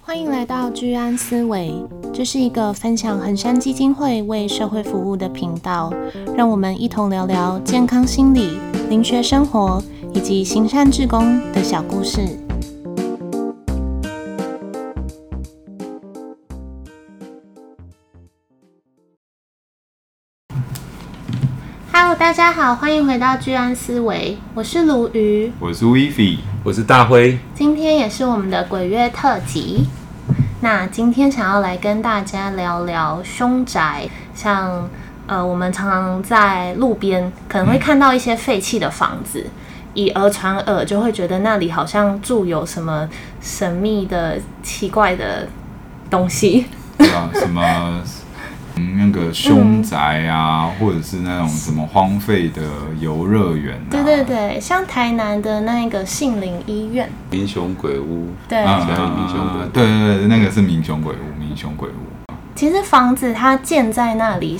欢迎来到居安思维，这是一个分享恒山基金会为社会服务的频道，让我们一同聊聊健康心理、灵学生活以及行善志工的小故事。大家好，欢迎回到居安思维，我是鲈鱼，我是 Vivi，我是大辉。今天也是我们的鬼月特辑。那今天想要来跟大家聊聊凶宅，像呃，我们常常在路边可能会看到一些废弃的房子，嗯、以讹传讹，就会觉得那里好像住有什么神秘的、奇怪的东西。对啊，什么？嗯，那个凶宅啊，嗯、或者是那种什么荒废的游乐园，对对对，像台南的那个杏林医院，民雄鬼屋，对，民雄鬼屋，对对对，那个是民雄鬼屋，民雄鬼屋。其实房子它建在那里，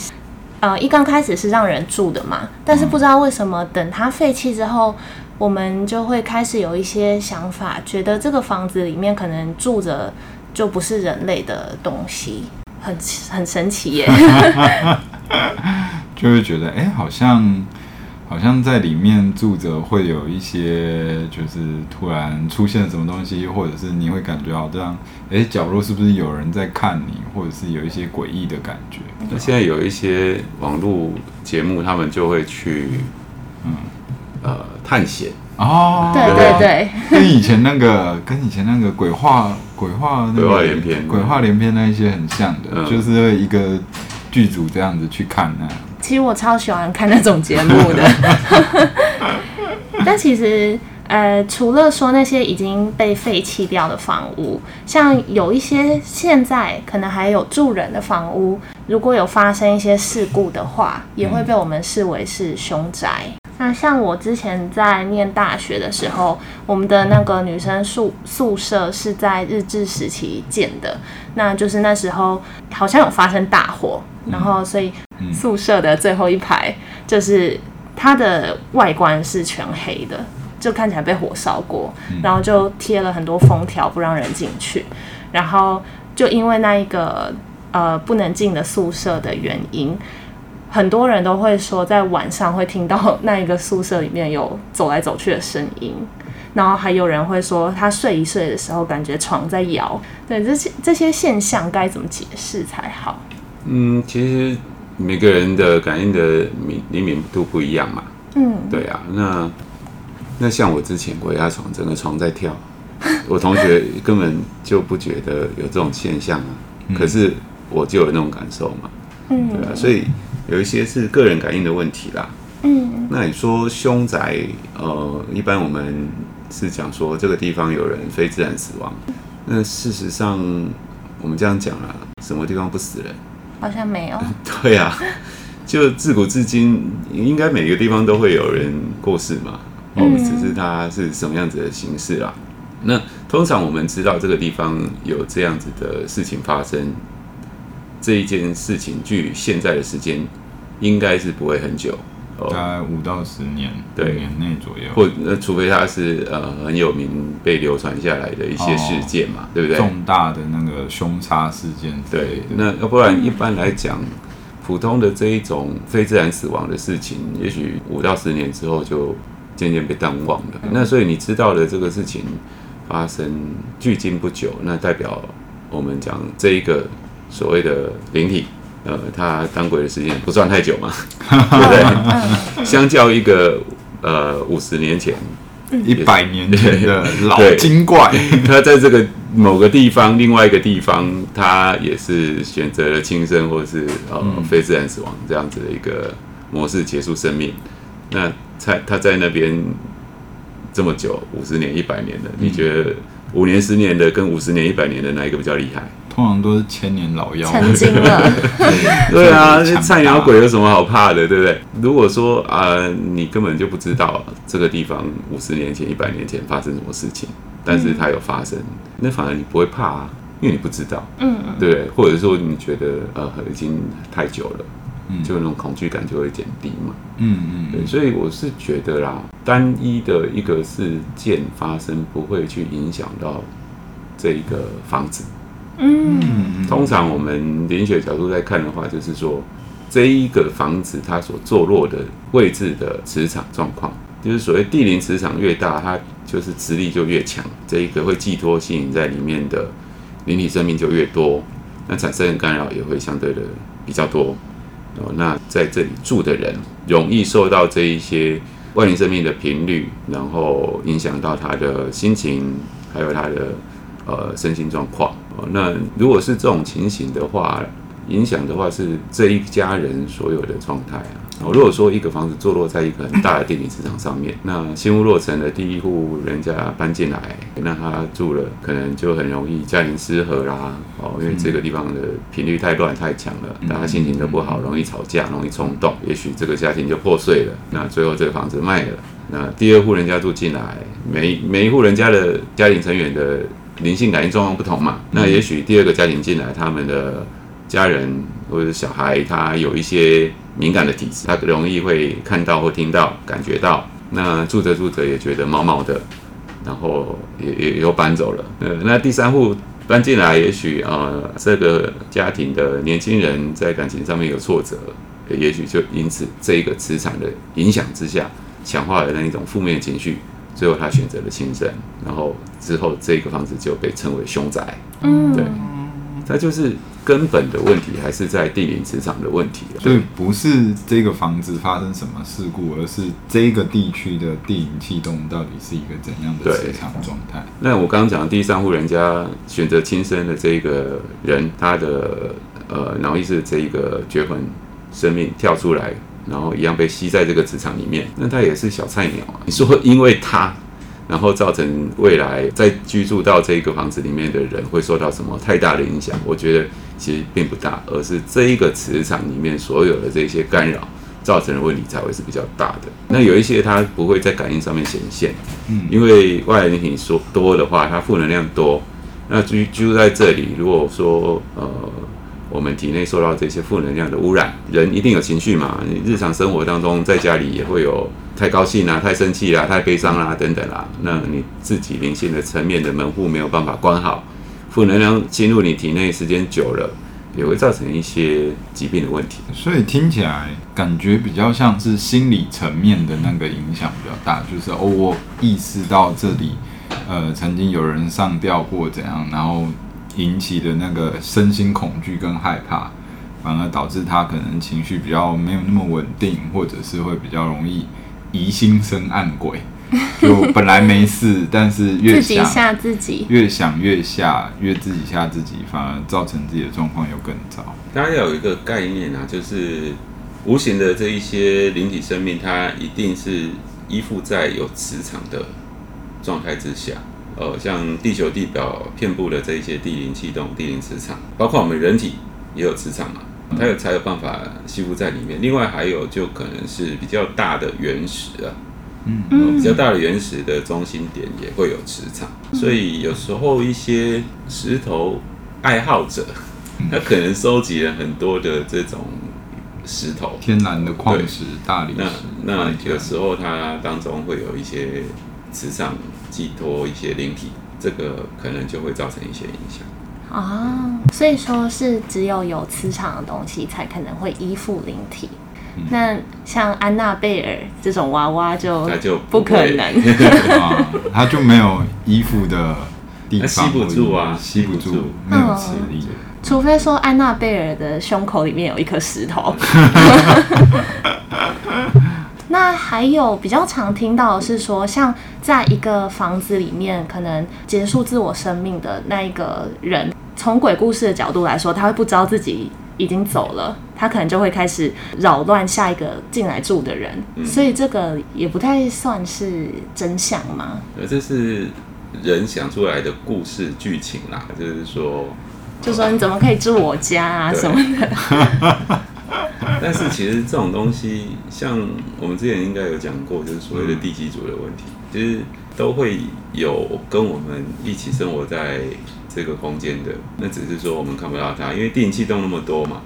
呃，一刚开始是让人住的嘛，但是不知道为什么，等它废弃之后，我们就会开始有一些想法，觉得这个房子里面可能住着就不是人类的东西。很很神奇耶，就会觉得哎、欸，好像好像在里面住着会有一些，就是突然出现什么东西，或者是你会感觉好像哎、欸，角落是不是有人在看你，或者是有一些诡异的感觉。那现在有一些网络节目，他们就会去嗯呃探险。哦，对对对，跟以前那个跟以前那个鬼话鬼话鬼话连篇。鬼话连篇那一些很像的，嗯、就是一个剧组这样子去看那样。其实我超喜欢看那种节目的，但其实呃，除了说那些已经被废弃掉的房屋，像有一些现在可能还有住人的房屋，如果有发生一些事故的话，也会被我们视为是凶宅。嗯那像我之前在念大学的时候，我们的那个女生宿宿舍是在日治时期建的，那就是那时候好像有发生大火，然后所以宿舍的最后一排就是它的外观是全黑的，就看起来被火烧过，然后就贴了很多封条不让人进去，然后就因为那一个呃不能进的宿舍的原因。很多人都会说，在晚上会听到那一个宿舍里面有走来走去的声音，然后还有人会说，他睡一睡的时候感觉床在摇。对，这些这些现象该怎么解释才好？嗯，其实每个人的感应的敏灵敏度不一样嘛。嗯，对啊。那那像我之前鬼压床，整个床在跳，我同学根本就不觉得有这种现象啊，嗯、可是我就有那种感受嘛。嗯，对啊，所以。有一些是个人感应的问题啦。嗯，那你说凶宅，呃，一般我们是讲说这个地方有人非自然死亡。那事实上，我们这样讲啦，什么地方不死人？好像没有。对啊，就自古至今，应该每个地方都会有人过世嘛。哦，只是它是什么样子的形式啦。那通常我们知道这个地方有这样子的事情发生。这一件事情距现在的时间应该是不会很久，大概五到十年，对，年内左右。或呃，除非它是呃很有名被流传下来的一些事件嘛，哦、对不对？重大的那个凶杀事件。对，那要不然一般来讲，普通的这一种非自然死亡的事情，也许五到十年之后就渐渐被淡忘了。嗯、那所以你知道的这个事情发生距今不久，那代表我们讲这一个。所谓的灵体，呃，他当鬼的时间不算太久嘛，对不对？相较一个呃五十年前、一百年前的老精怪，他在这个某个地方、另外一个地方，他也是选择了轻生或者是呃非自然死亡这样子的一个模式结束生命。那在他在那边这么久，五十年、一百年的，你觉得五年、十年的跟五十年、一百年的哪一个比较厉害？通常都是千年老妖，曾经了。对啊，菜鸟鬼有什么好怕的，对不对？如果说啊、呃，你根本就不知道这个地方五十年前、一百年前发生什么事情，但是它有发生，嗯、那反而你不会怕啊，因为你不知道，嗯，对不对？或者说你觉得呃已经太久了，嗯，就那种恐惧感就会减低嘛，嗯嗯，对，所以我是觉得啦，单一的一个事件发生不会去影响到这一个房子。嗯，通常我们灵学角度在看的话，就是说这一个房子它所坐落的位置的磁场状况，就是所谓地灵磁场越大，它就是磁力就越强，这一个会寄托吸引在里面的灵体生命就越多，那产生的干扰也会相对的比较多。哦，那在这里住的人容易受到这一些外灵生命的频率，然后影响到他的心情，还有他的呃身心状况。哦，那如果是这种情形的话，影响的话是这一家人所有的状态啊。哦，如果说一个房子坐落在一个很大的地理磁场上面，那新屋落成的第一户人家搬进来，那他住了，可能就很容易家庭失和啦。哦，因为这个地方的频率太乱太强了，大家心情都不好，容易吵架，容易冲动，也许这个家庭就破碎了。那最后这个房子卖了，那第二户人家住进来，每每一户人家的家庭成员的灵性感应状况不同嘛，那也许第二个家庭进来，他们的家人或者小孩，他有一些。敏感的体质，他容易会看到或听到、感觉到。那住着住着也觉得毛毛的，然后也也又搬走了。呃，那第三户搬进来，也许呃这个家庭的年轻人在感情上面有挫折，也许就因此这一个磁场的影响之下，强化了那一种负面情绪，最后他选择了轻生，然后之后这个房子就被称为凶宅。嗯，对。那就是根本的问题，还是在地灵磁场的问题。所以不是这个房子发生什么事故，而是这个地区的地灵气动到底是一个怎样的磁场状态。那我刚刚讲的第三户人家选择轻生的这个人，他的呃脑意识这一个绝魂生命跳出来，然后一样被吸在这个磁场里面，那他也是小菜鸟啊。你说因为他。然后造成未来在居住到这个房子里面的人会受到什么太大的影响？我觉得其实并不大，而是这一个磁场里面所有的这些干扰造成的问题才会是比较大的。那有一些它不会在感应上面显现，嗯，因为外来灵体说多的话，它负能量多，那居居住在这里，如果说呃。我们体内受到这些负能量的污染，人一定有情绪嘛？你日常生活当中，在家里也会有太高兴啊、太生气啊、太悲伤啦等等啦。那你自己灵性的层面的门户没有办法关好，负能量进入你体内时间久了，也会造成一些疾病的问题。所以听起来感觉比较像是心理层面的那个影响比较大，就是哦，我意识到这里，呃，曾经有人上吊或怎样，然后。引起的那个身心恐惧跟害怕，反而导致他可能情绪比较没有那么稳定，或者是会比较容易疑心生暗鬼。就本来没事，但是越想，吓自己，越想越吓，越自己吓自己，反而造成自己的状况又更糟。大家要有一个概念啊，就是无形的这一些灵体生命，它一定是依附在有磁场的状态之下。呃，像地球地表遍布的这一些地灵气动、地灵磁场，包括我们人体也有磁场嘛，它有才有办法吸附在里面。另外还有就可能是比较大的原石啊，嗯，比较大的原石的中心点也会有磁场，所以有时候一些石头爱好者，他可能收集了很多的这种石头，天然的矿石、大理石，那那有时候它当中会有一些磁场。寄托一些灵体，这个可能就会造成一些影响啊。所以说是只有有磁场的东西才可能会依附灵体。嗯、那像安娜贝尔这种娃娃就那就不可能，啊，它就没有依附的地方，吸不住啊，吸不住，没有磁力。嗯、除非说安娜贝尔的胸口里面有一颗石头。那还有比较常听到的是说，像在一个房子里面，可能结束自我生命的那一个人，从鬼故事的角度来说，他会不知道自己已经走了，他可能就会开始扰乱下一个进来住的人，嗯、所以这个也不太算是真相吗？呃，这是人想出来的故事剧情啦，就是说，就说你怎么可以住我家啊什么的。但是其实这种东西，像我们之前应该有讲过，就是所谓的地基组的问题，其实都会有跟我们一起生活在这个空间的。那只是说我们看不到它，因为地灵气动那么多嘛，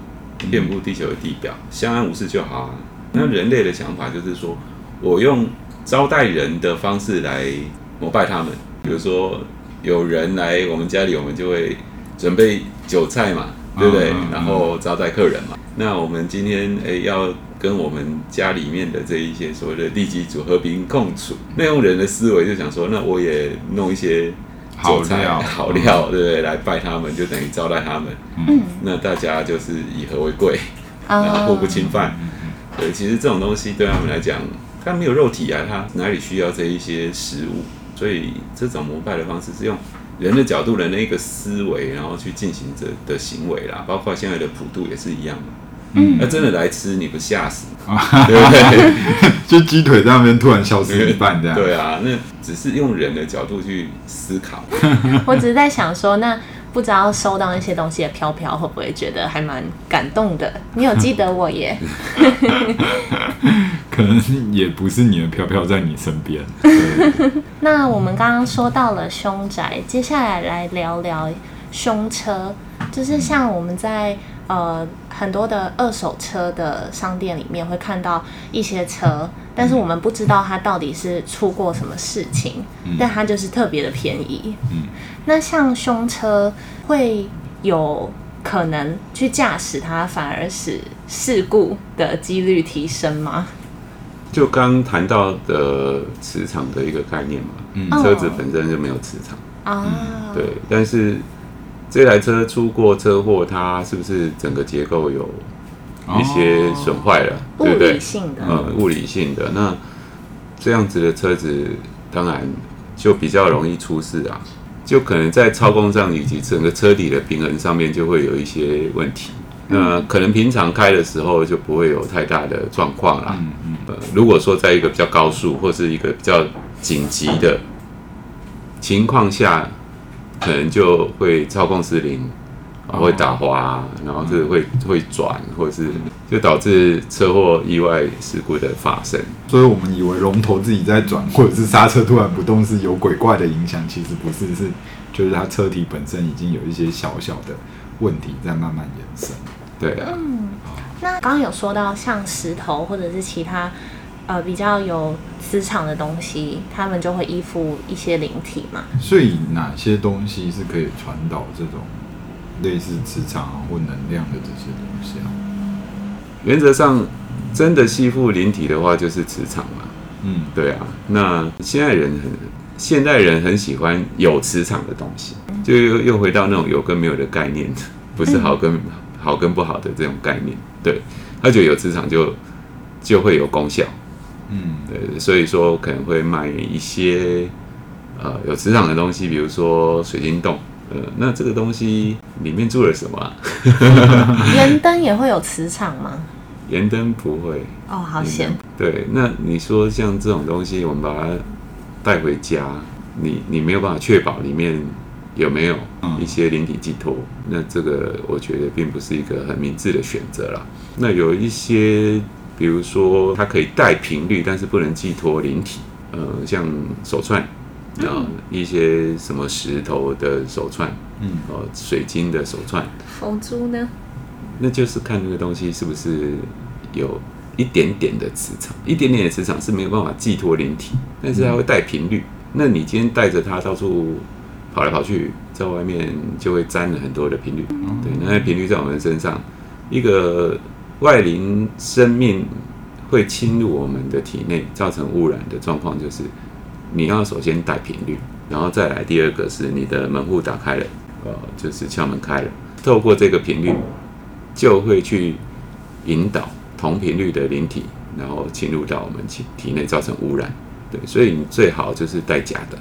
遍布地球的地表，相安无事就好啊。那人类的想法就是说，我用招待人的方式来膜拜他们，比如说有人来我们家里，我们就会准备酒菜嘛，对不对？然后招待客人嘛。那我们今天诶要跟我们家里面的这一些所谓的地基主和平共处，那用人的思维就想说，那我也弄一些好料，好料，对不对？来拜他们，就等于招待他们。嗯，那大家就是以和为贵，然后互不侵犯。对，其实这种东西对他们来讲，他没有肉体啊，他哪里需要这一些食物？所以这种膜拜的方式是用人的角度、人的一个思维，然后去进行着的行为啦。包括现在的普渡也是一样的。嗯，那真的来吃，你不吓死？对不对？就鸡腿在那边突然消失一半这样。对啊，那只是用人的角度去思考。我只是在想说，那。不知道收到那些东西的飘飘会不会觉得还蛮感动的？你有记得我耶？可能也不是你的飘飘在你身边。那我们刚刚说到了凶宅，接下来来聊聊凶车，就是像我们在呃很多的二手车的商店里面会看到一些车。但是我们不知道它到底是出过什么事情，嗯、但它就是特别的便宜。嗯，那像凶车会有可能去驾驶它，反而使事故的几率提升吗？就刚谈到的磁场的一个概念嘛，嗯，车子本身就没有磁场啊，嗯、对。但是这台车出过车祸，它是不是整个结构有？一些损坏了，哦、对不对？物理性的，嗯，物理性的。那这样子的车子，当然就比较容易出事啊，就可能在操控上以及整个车体的平衡上面就会有一些问题。嗯、那可能平常开的时候就不会有太大的状况啦。嗯嗯。呃，如果说在一个比较高速或是一个比较紧急的情况下，可能就会操控失灵。会打滑，然后是会会转，或者是就导致车祸、意外事故的发生。所以我们以为龙头自己在转，或者是刹车突然不动是有鬼怪的影响，其实不是，是就是它车体本身已经有一些小小的问题在慢慢延伸。对啊，嗯，那刚刚有说到像石头或者是其他呃比较有磁场的东西，他们就会依附一些灵体嘛。所以哪些东西是可以传导这种？类似磁场或能量的这些东西啊，原则上真的吸附灵体的话，就是磁场嘛。嗯，对啊。那现在人很，现代人很喜欢有磁场的东西，就又又回到那种有跟没有的概念，不是好跟好跟不好的这种概念。对，他觉得有磁场就就会有功效。嗯，对，所以说可能会卖一些呃有磁场的东西，比如说水晶洞。呃，那这个东西里面住了什么啊？盐灯也会有磁场吗？盐灯不会。哦，好险。对，那你说像这种东西，我们把它带回家，你你没有办法确保里面有没有一些灵体寄托，嗯、那这个我觉得并不是一个很明智的选择啦。那有一些，比如说它可以带频率，但是不能寄托灵体，呃，像手串。啊，一些什么石头的手串，嗯，哦，水晶的手串，佛珠呢？那就是看那个东西是不是有一点点的磁场，一点点的磁场是没有办法寄托灵体，但是它会带频率。那你今天带着它到处跑来跑去，在外面就会沾了很多的频率。对，那些频率在我们身上，一个外灵生命会侵入我们的体内，造成污染的状况就是。你要首先带频率，然后再来第二个是你的门户打开了，呃，就是敲门开了，透过这个频率，就会去引导同频率的灵体，然后侵入到我们体体内造成污染。对，所以你最好就是带假的。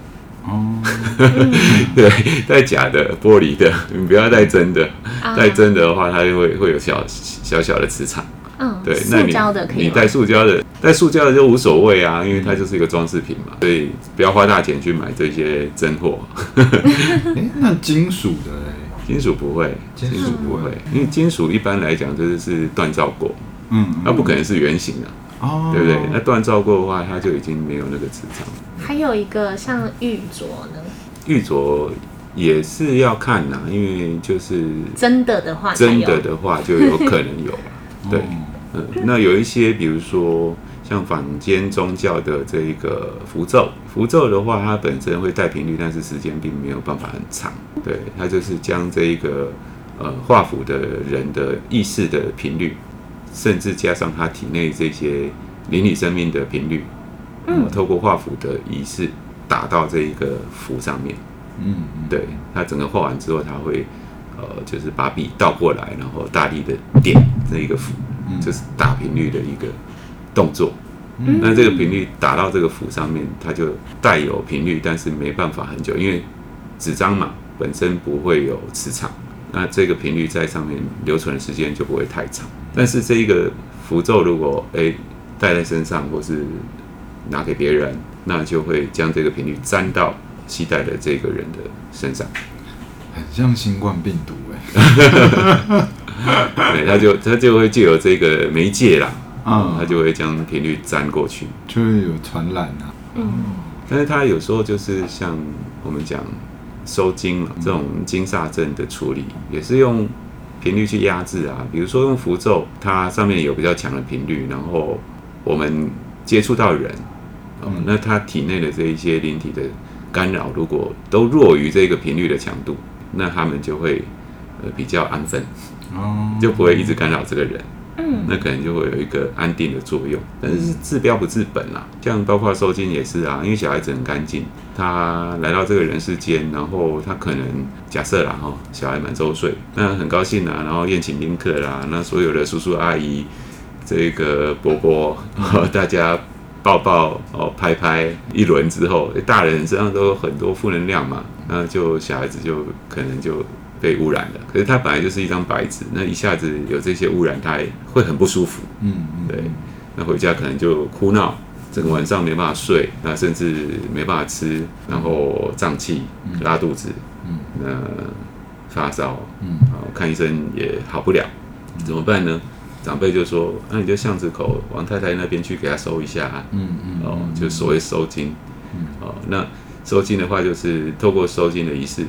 哦，对，带假的玻璃的，你不要带真的，带真的的话，它就会会有小小小的磁场。嗯，对，那你你带塑胶的，带塑胶的就无所谓啊，因为它就是一个装饰品嘛，所以不要花大钱去买这些真货。欸，那金属的嘞？金属不会，金属不会，因为金属一般来讲就是是锻造过，嗯，它不可能是圆形的，哦，对不对？那锻造过的话，它就已经没有那个磁场。还有一个像玉镯呢？玉镯也是要看呐，因为就是真的的话，真的的话就有可能有，对。呃，那有一些，比如说像坊间宗教的这一个符咒，符咒的话，它本身会带频率，但是时间并没有办法很长。对，它就是将这一个呃画符的人的意识的频率，甚至加上他体内这些灵体生命的频率，嗯，透过画符的仪式打到这一个符上面。嗯，对，他整个画完之后，他会呃，就是把笔倒过来，然后大力的点这一个符，就是打频率的一个动作。嗯，那这个频率打到这个符上面，它就带有频率，但是没办法很久，因为纸张嘛本身不会有磁场，那这个频率在上面留存的时间就不会太长。但是这一个符咒如果哎带在身上，或是拿给别人，那就会将这个频率沾到。期待的这个人的身上，很像新冠病毒哎，对，他就他就会借由这个媒介啦，啊，他就会将频率粘过去，就会有传染啊。嗯，但是他有时候就是像我们讲收精嘛，这种惊煞阵的处理，也是用频率去压制啊。比如说用符咒，它上面有比较强的频率，然后我们接触到人，哦，那他体内的这一些灵体的。干扰如果都弱于这个频率的强度，那他们就会呃比较安分，哦，就不会一直干扰这个人，嗯，那可能就会有一个安定的作用。但是治标不治本啦，像包括收惊也是啊，因为小孩子很干净，他来到这个人世间，然后他可能假设啦哈，小孩满周岁，那很高兴啊，然后宴请宾客啦，那所有的叔叔阿姨，这个伯伯，大家。抱抱哦，拍拍一轮之后，大人身上都有很多负能量嘛，那就小孩子就可能就被污染了。可是它本来就是一张白纸，那一下子有这些污染，它也会很不舒服。嗯，对，那回家可能就哭闹，整个晚上没办法睡，那甚至没办法吃，然后胀气、拉肚子，嗯，那发烧，嗯，看医生也好不了，怎么办呢？长辈就说：“那、啊、你就巷子口王太太那边去给她收一下、啊。嗯”嗯嗯，哦，就所谓收金。嗯，哦，那收金的话，就是透过收金的仪式，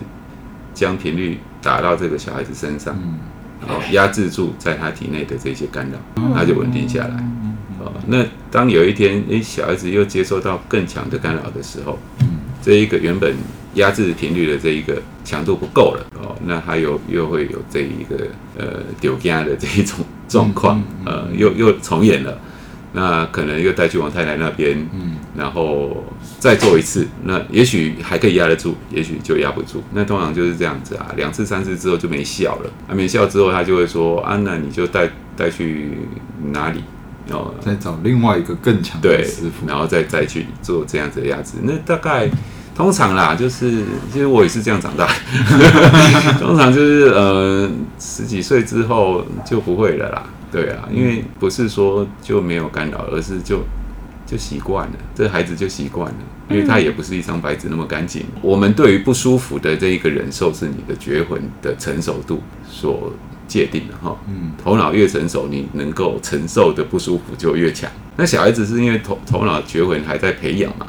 将频率打到这个小孩子身上，嗯，然后压制住在他体内的这些干扰，嗯、他就稳定下来。嗯，哦，那当有一天，诶，小孩子又接受到更强的干扰的时候，嗯，这一个原本压制频率的这一个强度不够了，哦，那他又又会有这一个呃丢家的这一种。状况，呃，又又重演了，那可能又带去王太太那边，嗯，然后再做一次，那也许还可以压得住，也许就压不住。那通常就是这样子啊，两次三次之后就没效了，啊，没效之后他就会说，啊，那你就带带去哪里，然后再找另外一个更强的师傅，然后再再去做这样子的压制。那大概通常啦，就是其实我也是这样长大，通常就是呃。十几岁之后就不会了啦，对啊，因为不是说就没有干扰，而是就就习惯了，这孩子就习惯了，因为他也不是一张白纸那么干净。我们对于不舒服的这一个忍受，是你的觉魂的成熟度所界定的哈。嗯，头脑越成熟，你能够承受的不舒服就越强。那小孩子是因为头头脑觉魂还在培养嘛，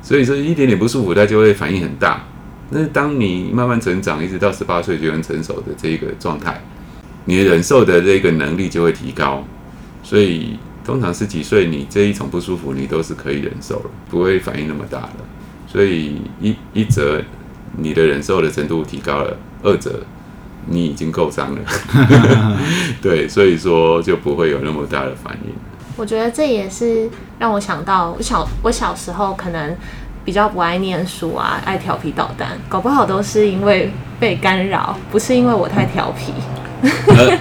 所以说一点点不舒服，他就会反应很大。那当你慢慢成长，一直到十八岁就很成熟的这一个状态，你忍受的这个能力就会提高。所以通常十几岁，你这一种不舒服，你都是可以忍受了，不会反应那么大了。所以一一则你的忍受的程度提高了，二则你已经够伤了。对，所以说就不会有那么大的反应。我觉得这也是让我想到，我小我小时候可能。比较不爱念书啊，爱调皮捣蛋，搞不好都是因为被干扰，不是因为我太调皮。呃、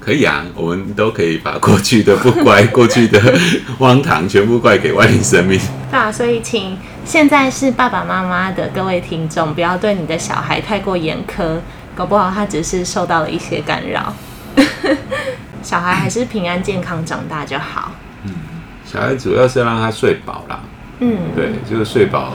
可以啊，我们都可以把过去的不乖、过去的荒唐全部怪给外力生命。对啊，所以请现在是爸爸妈妈的各位听众，不要对你的小孩太过严苛，搞不好他只是受到了一些干扰。小孩还是平安健康长大就好。嗯，小孩主要是让他睡饱啦。嗯，对，就是睡饱。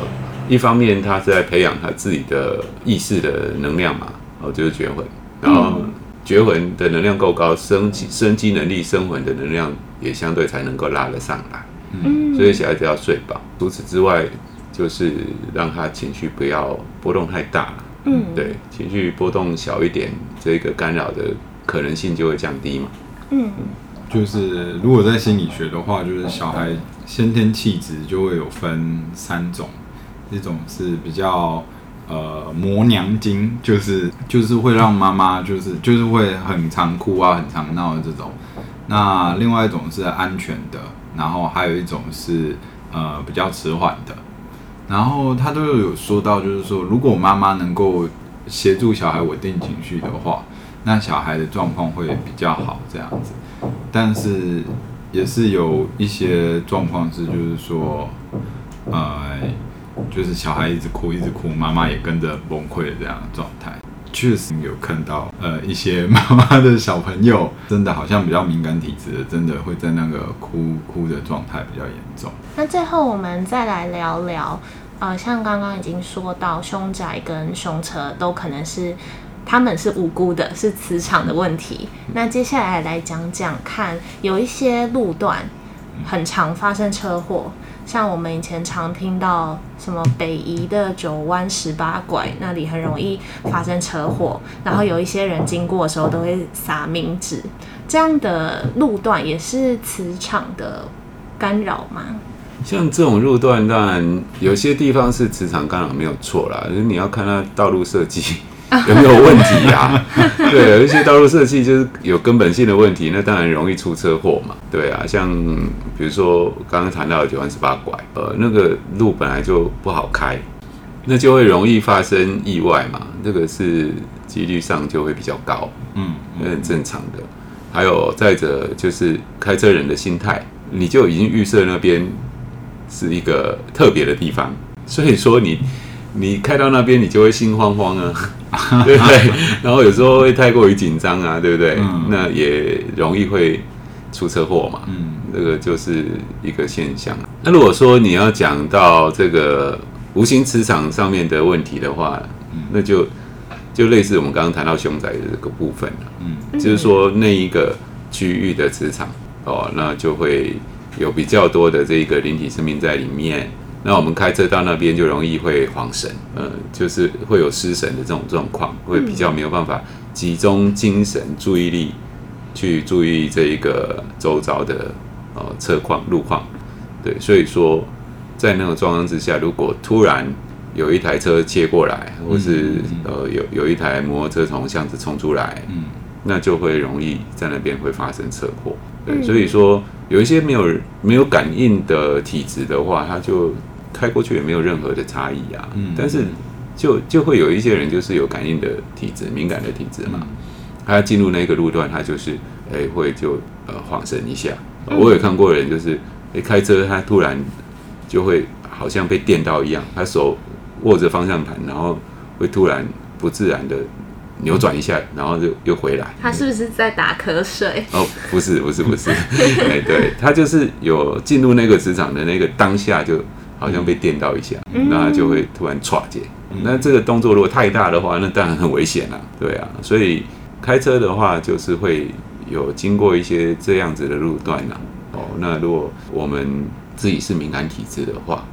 一方面，他是在培养他自己的意识的能量嘛，哦，就是觉魂。然后，觉魂的能量够高，生生机能力、生魂的能量也相对才能够拉得上来。嗯，所以小孩子要睡饱。除此之外，就是让他情绪不要波动太大。嗯，对，情绪波动小一点，这个干扰的可能性就会降低嘛。嗯。就是如果在心理学的话，就是小孩先天气质就会有分三种，一种是比较呃磨娘精，就是就是会让妈妈就是就是会很常哭啊，很常闹的这种。那另外一种是安全的，然后还有一种是呃比较迟缓的。然后他都有说到，就是说如果妈妈能够协助小孩稳定情绪的话，那小孩的状况会比较好这样子。但是也是有一些状况是，就是说，呃，就是小孩一直哭一直哭，妈妈也跟着崩溃的这样的状态。确实有看到，呃，一些 妈妈的小朋友真的好像比较敏感体质的，真的会在那个哭哭的状态比较严重。那最后我们再来聊聊，呃，像刚刚已经说到，凶宅跟凶车都可能是他们是无辜的，是磁场的问题。那接下来来讲讲看，有一些路段很常发生车祸。像我们以前常听到什么北宜的九弯十八拐那里很容易发生车祸，然后有一些人经过的时候都会撒冥纸，这样的路段也是磁场的干扰吗？像这种路段，当然有些地方是磁场干扰没有错啦，就是你要看它道路设计。有没有问题呀、啊？对，有一些道路设计就是有根本性的问题，那当然容易出车祸嘛。对啊，像比如说刚刚谈到的九弯十八拐，呃，那个路本来就不好开，那就会容易发生意外嘛。这个是几率上就会比较高，嗯，很正常的。还有再者就是开车人的心态，你就已经预设那边是一个特别的地方，所以说你你开到那边，你就会心慌慌啊。对不对？然后有时候会太过于紧张啊，对不对？嗯、那也容易会出车祸嘛。嗯，这个就是一个现象。那如果说你要讲到这个无形磁场上面的问题的话，嗯、那就就类似我们刚刚谈到凶宅的这个部分了。嗯，就是说那一个区域的磁场哦，那就会有比较多的这个灵体生命在里面。那我们开车到那边就容易会晃神，呃，就是会有失神的这种状况，会比较没有办法集中精神注意力去注意这一个周遭的呃车况路况，对，所以说在那种状况之下，如果突然有一台车切过来，或是呃有有一台摩托车从巷子冲出来，嗯，那就会容易在那边会发生车祸，对，所以说有一些没有没有感应的体质的话，他就。开过去也没有任何的差异啊，嗯，但是就就会有一些人就是有感应的体质，敏感的体质嘛，他进入那个路段，他就是哎会就呃晃神一下。我有看过人就是哎开车，他突然就会好像被电到一样，他手握着方向盘，然后会突然不自然的扭转一下，然后就又回来。他是不是在打瞌睡？哦，不是不是不是，哎对，他就是有进入那个职场的那个当下就。好像被电到一下，那就会突然唰解。那这个动作如果太大的话，那当然很危险了。对啊，所以开车的话就是会有经过一些这样子的路段呐。哦，那如果我们自己是敏感体质的话，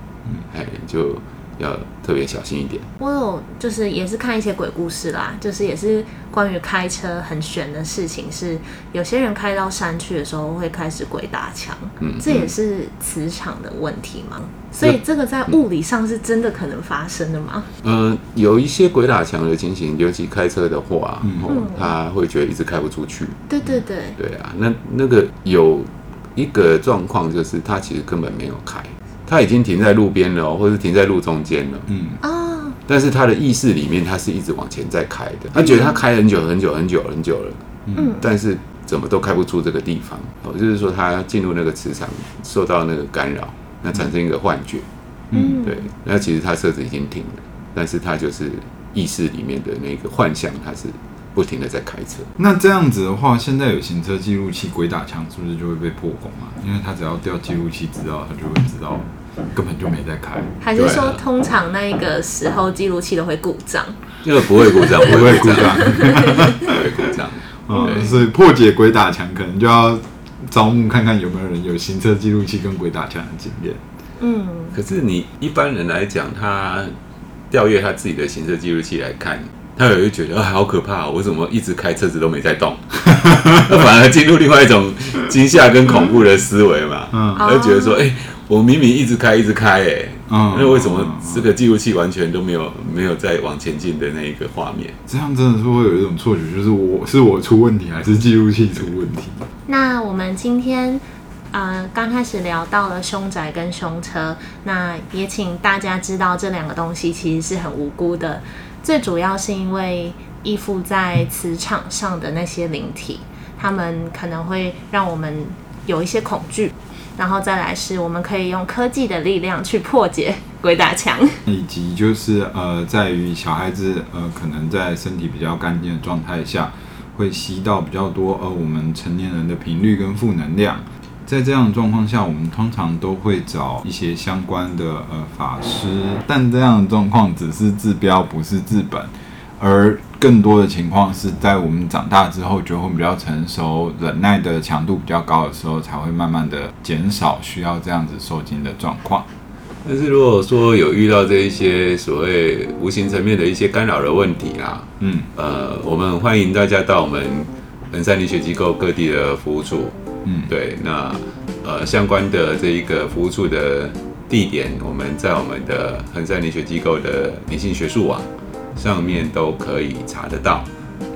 哎，就。要特别小心一点。我有就是也是看一些鬼故事啦，就是也是关于开车很悬的事情，是有些人开到山区的时候会开始鬼打墙，嗯，这也是磁场的问题吗？嗯、所以这个在物理上是真的可能发生的吗？嗯、呃，有一些鬼打墙的情形，尤其开车的话，嗯，他会觉得一直开不出去。对对对，对啊，那那个有一个状况就是他其实根本没有开。他已经停在路边了，或者是停在路中间了。嗯啊，但是他的意识里面，他是一直往前在开的。他觉得他开很久很久很久很久了。嗯，但是怎么都开不出这个地方。哦，就是说他进入那个磁场，受到那个干扰，那产生一个幻觉。嗯，对。那其实他车子已经停了，但是他就是意识里面的那个幻象，他是不停的在开车。那这样子的话，现在有行车记录器，鬼打墙是不是就会被破功啊？因为他只要调记录器知道，他就会知道。根本就没在开，还是说通常那个时候记录器都会故障？那个不会故障，不会故障，不会故障。嗯，所以破解鬼打墙可能就要招募看看有没有人有行车记录器跟鬼打墙的经验。嗯，可是你一般人来讲，他调阅他自己的行车记录器来看，他也会觉得啊，好可怕！我怎么一直开车子都没在动？反而进入另外一种惊吓跟恐怖的思维嘛，嗯，就觉得说，哎、欸，我明明一直开一直开、欸，哎，嗯，那为什么这个记录器完全都没有没有再往前进的那一个画面？这样真的是会有一种错觉，就是我是我出问题，还是记录器出问题？那我们今天。呃，刚开始聊到了凶宅跟凶车，那也请大家知道这两个东西其实是很无辜的，最主要是因为依附在磁场上的那些灵体，他们可能会让我们有一些恐惧，然后再来是我们可以用科技的力量去破解鬼打墙，以及就是呃，在于小孩子呃可能在身体比较干净的状态下，会吸到比较多呃我们成年人的频率跟负能量。在这样的状况下，我们通常都会找一些相关的呃法师，但这样的状况只是治标，不是治本，而更多的情况是在我们长大之后，就会比较成熟，忍耐的强度比较高的时候，才会慢慢的减少需要这样子受精的状况。但是如果说有遇到这一些所谓无形层面的一些干扰的问题啊，嗯，呃，我们欢迎大家到我们衡山理学机构各地的服务处。嗯，对，那呃相关的这一个服务处的地点，我们在我们的衡山理学机构的灵性学术网上面都可以查得到。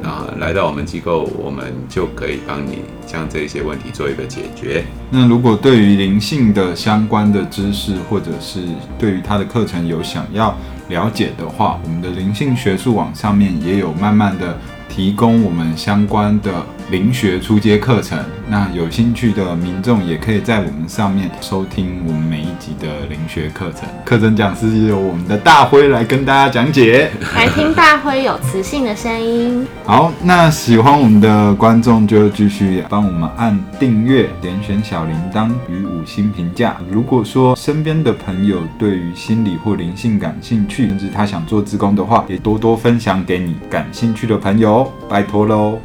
那来到我们机构，我们就可以帮你将这些问题做一个解决。那如果对于灵性的相关的知识，或者是对于它的课程有想要了解的话，我们的灵性学术网上面也有慢慢的提供我们相关的。灵学初阶课程，那有兴趣的民众也可以在我们上面收听我们每一集的灵学课程。课程讲师由我们的大辉来跟大家讲解，来听大辉有磁性的声音。好，那喜欢我们的观众就继续帮我们按订阅、点选小铃铛与五星评价。如果说身边的朋友对于心理或灵性感兴趣，甚至他想做志工的话，也多多分享给你感兴趣的朋友，拜托喽。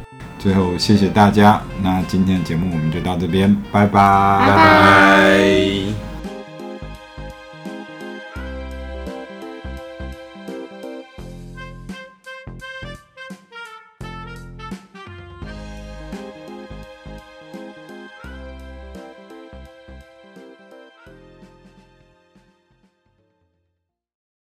最后，谢谢大家。那今天的节目我们就到这边，拜拜，拜拜。